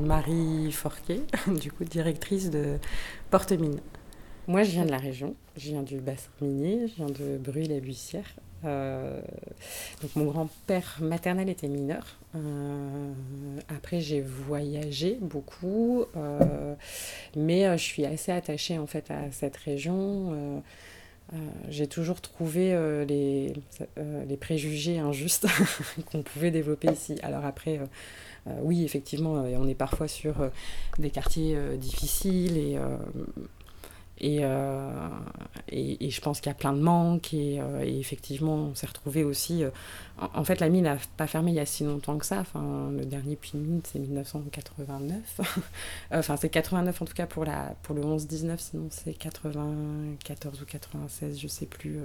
Marie Forquet, du coup directrice de Porte-Mine. Moi, je viens de la région, je viens du bassin minier, je viens de Bruy-la-Buissière. Euh, mon grand-père maternel était mineur. Euh, après j'ai voyagé beaucoup, euh, mais je suis assez attachée en fait à cette région. J'ai toujours trouvé les, les préjugés injustes qu'on pouvait développer ici. Alors après, oui, effectivement, on est parfois sur des quartiers difficiles et euh, et, je pense qu'il y a plein de manques. Et, euh, effectivement, on s'est retrouvé aussi. Euh, en, fait, la mine n'a pas fermé il y a si longtemps que ça. Enfin, le dernier puits de mine, c'est 1989. enfin, c'est 89 en tout cas pour, la, pour le 11-19, sinon c'est 94 ou 96, je sais plus,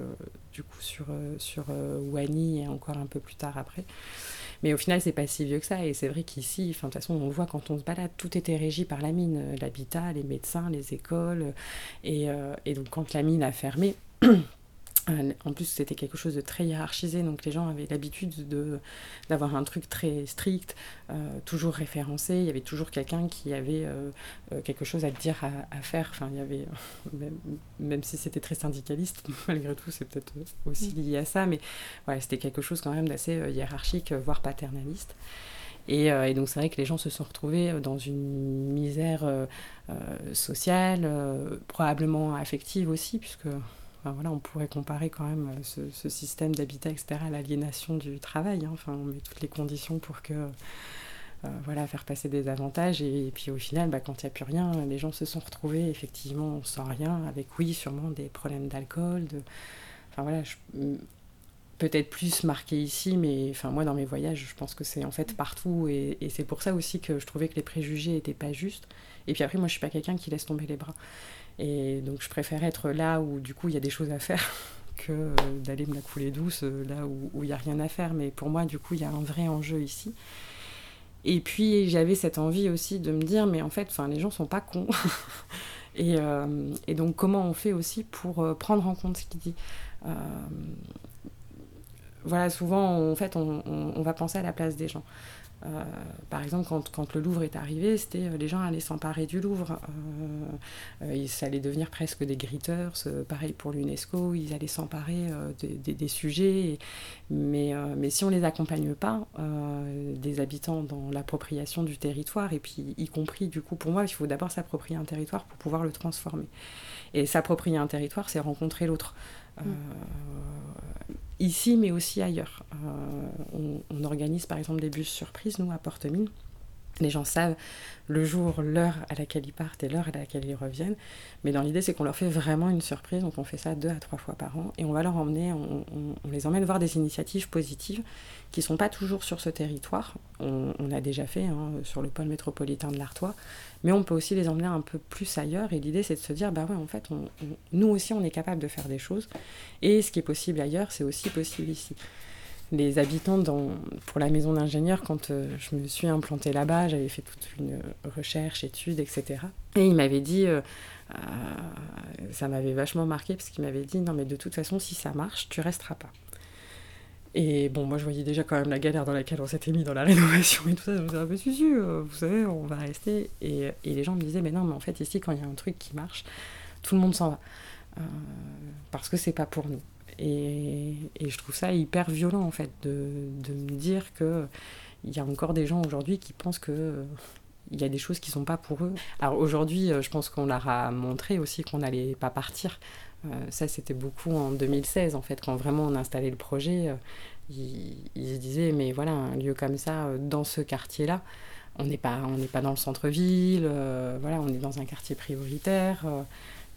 du coup, sur, sur Wani et encore un peu plus tard après. Mais au final, c'est pas si vieux que ça. Et c'est vrai qu'ici, de toute façon, on voit quand on se balade, tout était régi par la mine. L'habitat, les médecins, les écoles. Et, euh, et donc, quand la mine a fermé, Euh, en plus, c'était quelque chose de très hiérarchisé, donc les gens avaient l'habitude d'avoir un truc très strict, euh, toujours référencé. Il y avait toujours quelqu'un qui avait euh, quelque chose à dire, à, faire. Enfin, il y avait, même, si c'était très syndicaliste, malgré tout, c'est peut-être aussi mm. lié à ça, mais voilà, c'était quelque chose quand même d'assez hiérarchique, voire paternaliste. Et, et, donc c'est vrai que les gens se sont retrouvés dans une misère sociale, probablement affective aussi, puisque on pourrait comparer quand même euh, ce, système d'habitat, etc., à l'aliénation du travail. Hein. Enfin, on met toutes les conditions pour que, euh, voilà, faire passer des avantages. Et, puis au final, bah, quand il n'y a plus rien, les gens se sont retrouvés effectivement sans rien, avec oui, sûrement des problèmes d'alcool. De... Voilà, peut-être plus marqué ici, mais enfin moi dans mes voyages, je pense que c'est en fait partout. Et, c'est pour ça aussi que je trouvais que les préjugés n'étaient pas justes. Et puis après, moi, je suis pas quelqu'un qui laisse tomber les bras. Et donc je préfère être là où du coup il y a des choses à faire que euh, d'aller me la couler douce euh, là où il n'y a rien à faire. Mais pour moi, du coup, il y a un vrai enjeu ici. Et puis j'avais cette envie aussi de me dire, mais en fait, les gens sont pas cons. et, euh, et, donc comment on fait aussi pour prendre en compte ce qu'il dit? Voilà, souvent, en fait, on, on, va penser à la place des gens. Euh, par exemple, quand, quand, le Louvre est arrivé, c'était euh, les gens allaient s'emparer du Louvre. Euh, ça allait devenir presque des gritteurs. pareil pour l'UNESCO, ils allaient s'emparer des, des, sujets. mais, mais si on ne les accompagne pas, des habitants dans l'appropriation du territoire, et puis y compris, du coup, pour moi, il faut d'abord s'approprier un territoire pour pouvoir le transformer. Et s'approprier un territoire, c'est rencontrer l'autre. Mm ici, mais aussi ailleurs. Euh, on, organise par exemple des bus surprises, nous, à Porte-Mine. Les gens savent le jour, l'heure à laquelle ils partent et l'heure à laquelle ils reviennent. Mais dans l'idée, c'est qu'on leur fait vraiment une surprise. Donc on fait ça deux à trois fois par an. Et on va leur emmener, on, les emmène voir des initiatives positives qui ne sont pas toujours sur ce territoire. On, a déjà fait hein, sur le pôle métropolitain de l'Artois. Mais on peut aussi les emmener un peu plus ailleurs. Et l'idée, c'est de se dire, bah ouais, en fait, nous aussi, on est capable de faire des choses. Et ce qui est possible ailleurs, c'est aussi possible ici les habitants dans, pour la maison d'ingénieur, quand euh, je me suis implantée là-bas, j'avais fait toute une recherche, étude, etc. Et il m'avait dit, euh, euh, ça m'avait vachement marqué, parce qu'il m'avait dit, non mais de toute façon, si ça marche, tu resteras pas. Et bon, moi je voyais déjà quand même la galère dans laquelle on s'était mis dans la rénovation et tout ça. Je me disais, ah, bah, si, si, vous savez, on va rester. Et, et, les gens me disaient, mais non, mais en fait, ici, quand il y a un truc qui marche, tout le monde s'en va. parce que c'est pas pour nous. Et, je trouve ça hyper violent, en fait, de, de me dire qu'il y a encore des gens aujourd'hui qui pensent que il y a des choses qui sont pas pour eux. Alors aujourd'hui, euh, je pense qu'on leur a montré aussi qu'on n'allait pas partir. Euh, ça, c'était beaucoup en 2016, en fait, quand vraiment on installait le projet. Euh, ils, se disaient, mais voilà, un lieu comme ça, dans ce quartier-là, on n'est pas, pas dans le centre-ville, voilà, on est dans un quartier prioritaire.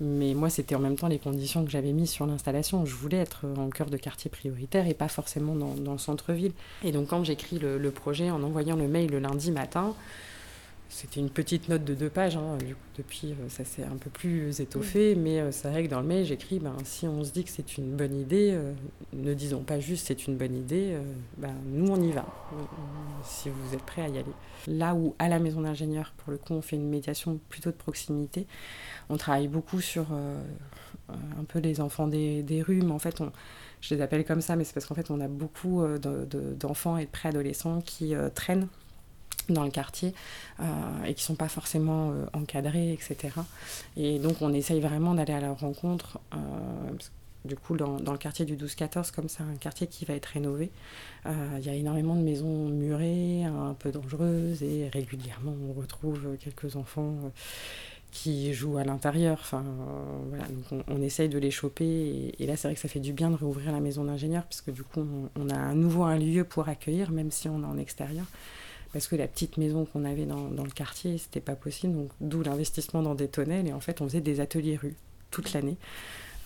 Mais moi, c'était en même temps les conditions que j'avais mises sur l'installation. Je voulais être en cœur de quartier prioritaire et pas forcément dans, le centre-ville. Et donc, quand j'écris le, projet en envoyant le mail le lundi matin, c'était une petite note de deux pages. Hein. Du coup, depuis, euh, ça s'est un peu plus étoffé. Mais euh, c'est vrai que dans le mail, j'écris ben, si on se dit que c'est une bonne idée, euh, ne disons pas juste c'est une bonne idée. ben, nous, on y va. si vous êtes prêts à y aller. Là où, à la maison d'ingénieur, pour le coup, on fait une médiation plutôt de proximité, on travaille beaucoup sur un peu les enfants des, des rues. Mais en fait, on, je les appelle comme ça, mais c'est parce qu'en fait, on a beaucoup d'enfants et de préadolescents qui traînent dans le quartier et qui ne sont pas forcément encadrés, etc. Et donc on essaye vraiment d'aller à leur rencontre. du coup, dans, dans, le quartier du 12-14, comme c'est un quartier qui va être rénové, il y a énormément de maisons murées, un peu dangereuses, et régulièrement on retrouve quelques enfants qui jouent à l'intérieur. Enfin, voilà, donc on, essaye de les choper. Et, là, c'est vrai que ça fait du bien de réouvrir la maison d'ingénieur, parce que du coup, on, a à nouveau un lieu pour accueillir, même si on est en extérieur. Parce que la petite maison qu'on avait dans, dans, le quartier, c'était pas possible. Donc, d'où l'investissement dans des tonnelles. Et en fait, on faisait des ateliers rue toute l'année.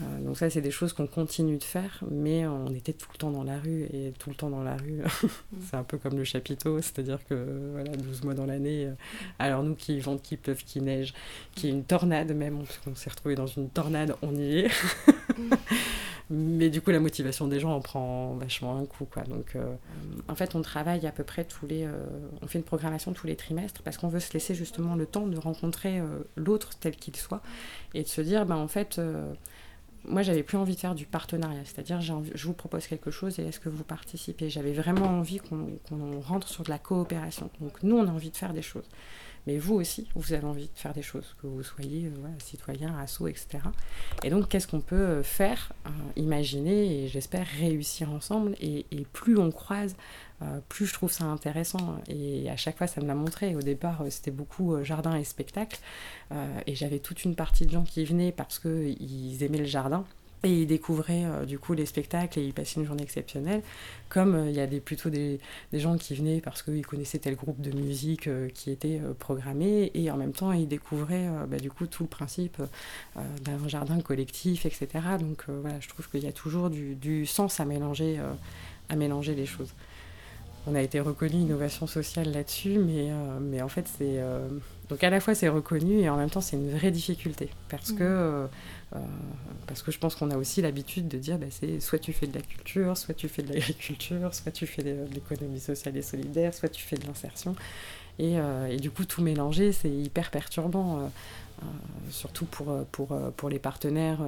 Euh, donc ça, c'est des choses qu'on continue de faire, mais on était tout le temps dans la rue, et tout le temps dans la rue, c'est un peu comme le chapiteau, c'est-à-dire que voilà, 12 mois dans l'année, euh, alors nous qui vente, qui pleuve, qui neige, qui est une tornade même, parce qu'on s'est retrouvé dans une tornade, on y est. mais du coup, la motivation des gens en prend vachement un coup. Quoi. Donc, euh, en fait, on travaille à peu près tous les... on fait une programmation tous les trimestres, parce qu'on veut se laisser justement le temps de rencontrer l'autre tel qu'il soit, et de se dire, ben, en fait moi, j'avais plus envie de faire du partenariat, c'est-à-dire je vous propose quelque chose et est-ce que vous participez? J'avais vraiment envie qu'on rentre sur de la coopération. Donc nous, on a envie de faire des choses. Mais vous aussi, vous avez envie de faire des choses, que vous soyez euh, citoyen, asso, etc. Et donc, qu'est-ce qu'on peut euh, faire, euh, imaginer et j'espère réussir ensemble et, plus on croise plus je trouve ça intéressant. Et à chaque fois, ça me l'a montré. Au départ, c'était beaucoup jardin et spectacle. et j'avais toute une partie de gens qui venaient parce qu'ils aimaient le jardin. Et ils découvraient du coup les spectacles et ils passaient une journée exceptionnelle. Comme il y a plutôt des, gens qui venaient parce qu'ils connaissaient tel groupe de musique qui était programmé et en même temps ils découvraient bah, du coup tout le principe d'un jardin collectif, etc. Donc voilà, je trouve qu'il y a toujours du, sens à mélanger les choses on a été reconnu innovation sociale là-dessus, mais, euh, mais en fait, c'est. Euh, donc à la fois, c'est reconnu et en même temps, c'est une vraie difficulté. Parce que, mmh. euh, parce que je pense qu'on a aussi l'habitude de dire bah, c'est soit tu fais de la culture, soit tu fais de l'agriculture, soit tu fais de, l'économie sociale et solidaire, soit tu fais de l'insertion. Et, et, du coup, tout mélanger, c'est hyper perturbant. surtout pour, pour, pour les partenaires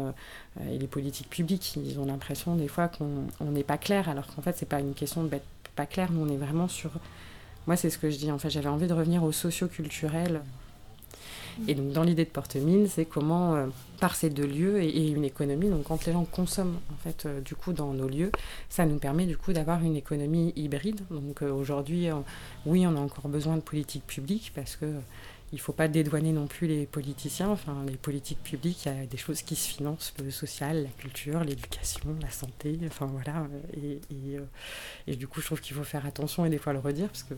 et les politiques publiques. Ils ont l'impression des fois qu'on n'est pas clair, alors qu'en fait, c'est pas une question de bête pas clair, mais on est vraiment sur. Moi, c'est ce que je dis. En fait, j'avais envie de revenir au socio-culturel. Et donc, dans l'idée de Porte-Mine, c'est comment, euh, par ces deux lieux et, une économie, donc quand les gens consomment, en fait, euh, du coup, dans nos lieux, ça nous permet, du coup, d'avoir une économie hybride. Donc, euh, aujourd'hui, oui, on a encore besoin de politiques publiques parce que il ne faut pas dédouaner non plus les politiciens. Enfin, les politiques publiques, il y a des choses qui se financent, le social, la culture, l'éducation, la santé. Enfin voilà. Et, et, et, du coup, je trouve qu'il faut faire attention et des fois le redire parce que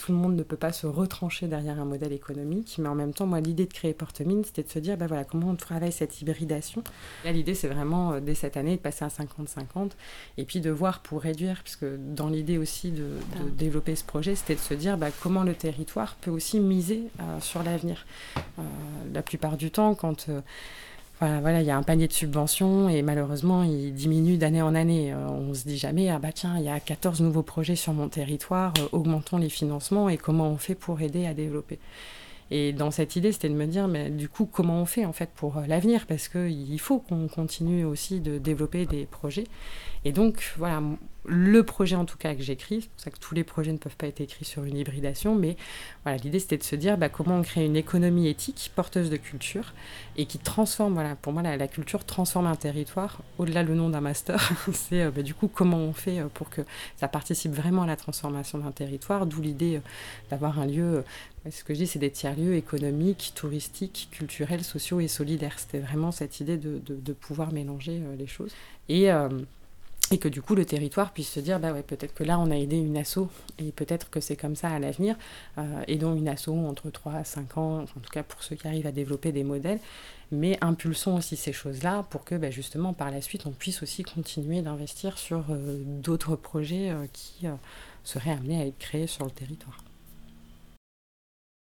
tout le monde ne peut pas se retrancher derrière un modèle économique, mais en même temps, moi, l'idée de créer Portemine, c'était de se dire, ben voilà, comment on travaille cette hybridation? Là, l'idée, c'est vraiment, euh, dès cette année, de passer à 50-50, et puis de voir pour réduire, puisque dans l'idée aussi de, ah. développer ce projet, c'était de se dire, ben, comment le territoire peut aussi miser euh, sur l'avenir. Euh, la plupart du temps, quand voilà, il y a un panier de subventions et malheureusement, il diminue d'année en année. Euh, on se dit jamais, ah bah tiens, il y a 14 nouveaux projets sur mon territoire, euh, augmentons les financements et comment on fait pour aider à développer? Et dans cette idée, c'était de me dire, mais du coup, comment on fait en fait pour euh, l'avenir? Parce qu'il faut qu'on continue aussi de développer des projets. Et donc, voilà, le projet en tout cas que j'écris, c'est pour ça que tous les projets ne peuvent pas être écrits sur une hybridation, mais voilà, l'idée c'était de se dire bah, comment on crée une économie éthique, porteuse de culture, et qui transforme, voilà, pour moi la, culture transforme un territoire, au-delà le nom d'un master, c'est euh, bah, du coup comment on fait euh, pour que ça participe vraiment à la transformation d'un territoire, d'où l'idée d'avoir un lieu, ce que je dis c'est des tiers-lieux économiques, touristiques, culturels, sociaux et solidaires. C'était vraiment cette idée de, pouvoir mélanger les choses. Et et que du coup le territoire puisse se dire bah ouais peut-être que là on a aidé une asso et peut-être que c'est comme ça à l'avenir euh, aidons une asso entre 3 à 5 ans en tout cas pour ceux qui arrivent à développer des modèles mais impulsons aussi ces choses là pour que bah, justement par la suite on puisse aussi continuer d'investir sur euh, d'autres projets euh, qui euh, seraient amenés à être créés sur le territoire